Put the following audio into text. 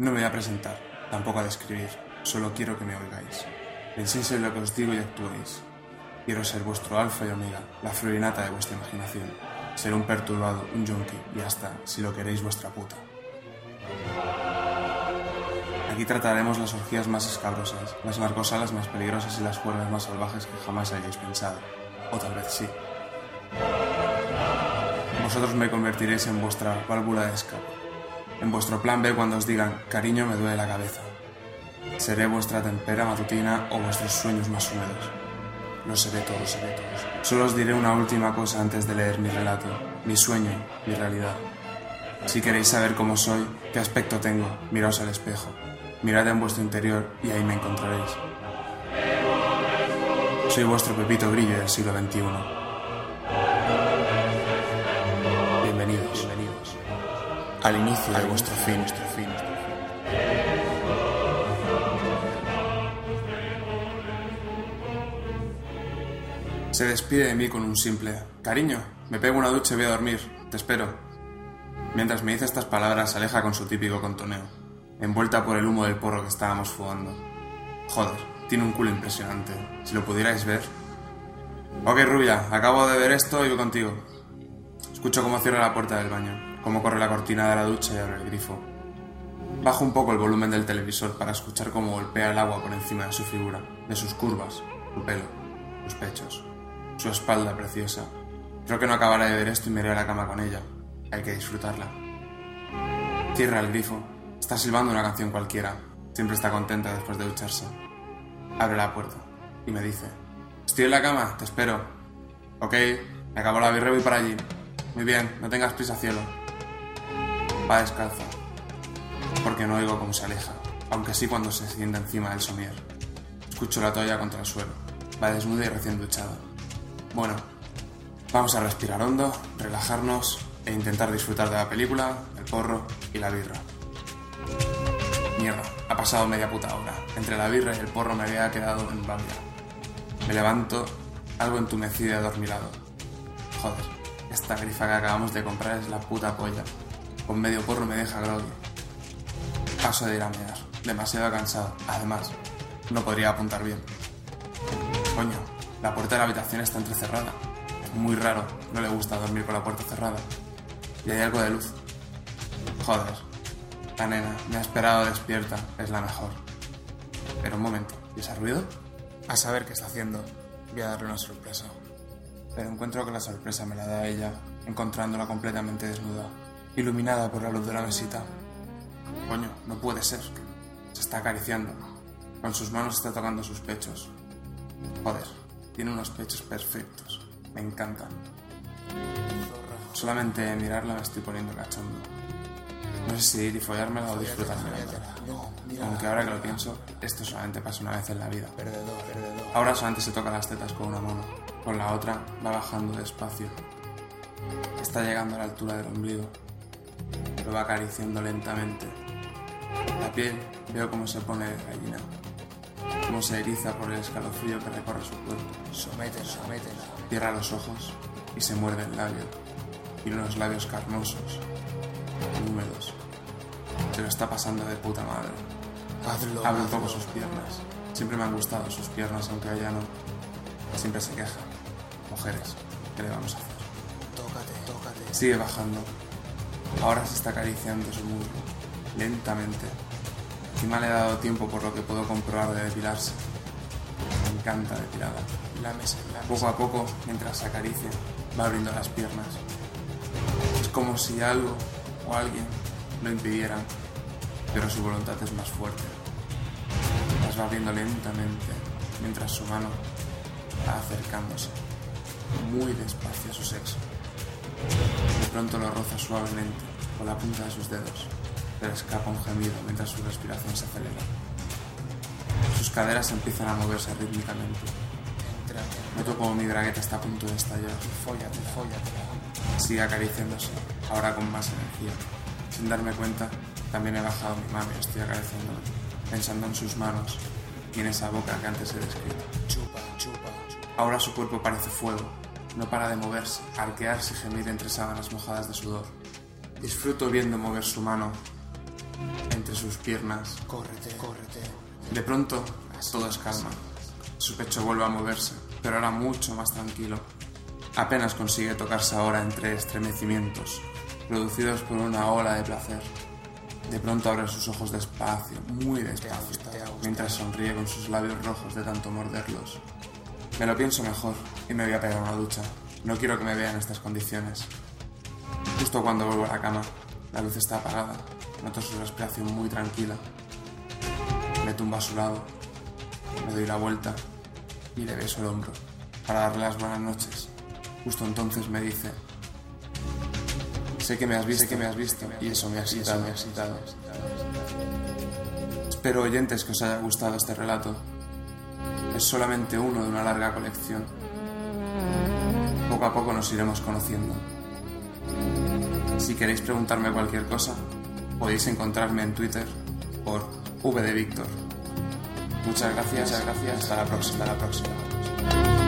No me voy a presentar, tampoco a describir, solo quiero que me oigáis. Penséis en lo que os digo y actuéis. Quiero ser vuestro alfa y omega, la florinata de vuestra imaginación. Ser un perturbado, un yonki y hasta, si lo queréis, vuestra puta. Aquí trataremos las orgías más escabrosas, las narcosalas más peligrosas y las cuerdas más salvajes que jamás hayáis pensado. O tal vez sí. Vosotros me convertiréis en vuestra válvula de escape. En vuestro plan B cuando os digan, cariño, me duele la cabeza. Seré vuestra tempera matutina o vuestros sueños más húmedos. Lo seré todo, seré todos. Solo os diré una última cosa antes de leer mi relato, mi sueño, mi realidad. Si queréis saber cómo soy, qué aspecto tengo, miraos al espejo. Mirad en vuestro interior y ahí me encontraréis. Soy vuestro Pepito Grillo del siglo XXI. Al inicio de vuestro fin, vuestro fin. Se despide de mí con un simple cariño. Me pego una ducha y voy a dormir. Te espero. Mientras me dice estas palabras, se aleja con su típico contoneo, envuelta por el humo del porro que estábamos fugando. Joder, tiene un culo impresionante. Si lo pudierais ver. Ok, rubia, acabo de ver esto y voy contigo. Escucho cómo cierra la puerta del baño, cómo corre la cortina de la ducha y abre el grifo. Bajo un poco el volumen del televisor para escuchar cómo golpea el agua por encima de su figura, de sus curvas, su pelo, sus pechos, su espalda preciosa. Creo que no acabaré de ver esto y me iré a la cama con ella. Hay que disfrutarla. Cierra el grifo. Está silbando una canción cualquiera. Siempre está contenta después de ducharse. Abre la puerta y me dice: Estoy en la cama, te espero. Ok, me acabo la birra y voy para allí. Muy bien, no tengas prisa, cielo. Va descalza. Porque no oigo cómo se aleja, aunque sí cuando se sienta encima del somier. Escucho la toalla contra el suelo. Va desnuda y recién duchada. Bueno, vamos a respirar hondo, relajarnos e intentar disfrutar de la película, el porro y la birra. Mierda, ha pasado media puta hora. Entre la birra y el porro me había quedado en babia. Me levanto, algo entumecido y adormilado. Joder, esta grifa que acabamos de comprar es la puta polla. Con medio porro me deja groggy. Paso de ir a mear, demasiado cansado. Además, no podría apuntar bien. Coño, la puerta de la habitación está entrecerrada. Es muy raro, no le gusta dormir con la puerta cerrada. Y hay algo de luz. Joder, la nena me ha esperado despierta, es la mejor. Pero un momento, ¿y ese ruido? A saber qué está haciendo. Voy a darle una sorpresa. Pero encuentro que la sorpresa me la da ella, encontrándola completamente desnuda, iluminada por la luz de la mesita. Coño, no puede ser. Se está acariciando. Con sus manos está tocando sus pechos. Joder, tiene unos pechos perfectos. Me encantan. Solamente de mirarla me estoy poniendo cachondo. No sé si ir y follármela o disfrutármela. Aunque ahora que lo pienso, esto solamente pasa una vez en la vida. Ahora solamente se toca las tetas con una mano. Con la otra va bajando despacio. Está llegando a la altura del ombligo. Lo va acariciando lentamente. La piel veo cómo se pone de gallina. Cómo se eriza por el escalofrío que recorre su cuerpo. Sométela, sométela. Cierra los ojos y se muerde el labio. Tiene unos labios carnosos, húmedos. Se lo está pasando de puta madre. Hazlo. Abre un poco sus piernas. Siempre me han gustado sus piernas, aunque a ella no. Siempre se queja. Mujeres, ¿qué le vamos a hacer? Tócate, tócate. Sigue bajando. Ahora se está acariciando su muslo, lentamente. Encima le he dado tiempo por lo que puedo comprobar de depilarse. Me encanta depilada. Lámese, lámese. Poco a poco, mientras se acaricia, va abriendo las piernas. Es como si algo o alguien lo impidiera, pero su voluntad es más fuerte. Las va abriendo lentamente, mientras su mano va acercándose, muy despacio a su sexo. De pronto lo roza suavemente con la punta de sus dedos. pero escapa un gemido mientras su respiración se acelera. Sus caderas empiezan a moverse rítmicamente. Noto como mi bragueta está a punto de estallar. fóllate, fóllate. Sigue acariciándose, ahora con más energía. Sin darme cuenta, también he bajado mi mano y estoy acariciándome, pensando en sus manos y en esa boca que antes he descrito. Chupa, chupa. Ahora su cuerpo parece fuego, no para de moverse, arquearse y gemir entre sábanas mojadas de sudor. Disfruto viendo mover su mano entre sus piernas. Córrete, córrete. De pronto, todo es calma. Su pecho vuelve a moverse, pero ahora mucho más tranquilo. Apenas consigue tocarse ahora entre estremecimientos, producidos por una ola de placer. De pronto abre sus ojos despacio, muy despacio, mientras sonríe con sus labios rojos de tanto morderlos. Me lo pienso mejor y me voy a pegar una ducha. No quiero que me vean en estas condiciones. Justo cuando vuelvo a la cama, la luz está apagada. Noto su respiración muy tranquila. Me tumbo a su lado, me doy la vuelta y le beso el hombro para darle las buenas noches. Justo entonces me dice, sé que me has visto, sé que me has visto y eso me ha excitado, me ha excitado. Espero oyentes que os haya gustado este relato. Es solamente uno de una larga colección. Poco a poco nos iremos conociendo. Si queréis preguntarme cualquier cosa, podéis encontrarme en Twitter por V de Víctor. Muchas gracias, muchas gracias. Hasta la próxima, hasta la próxima.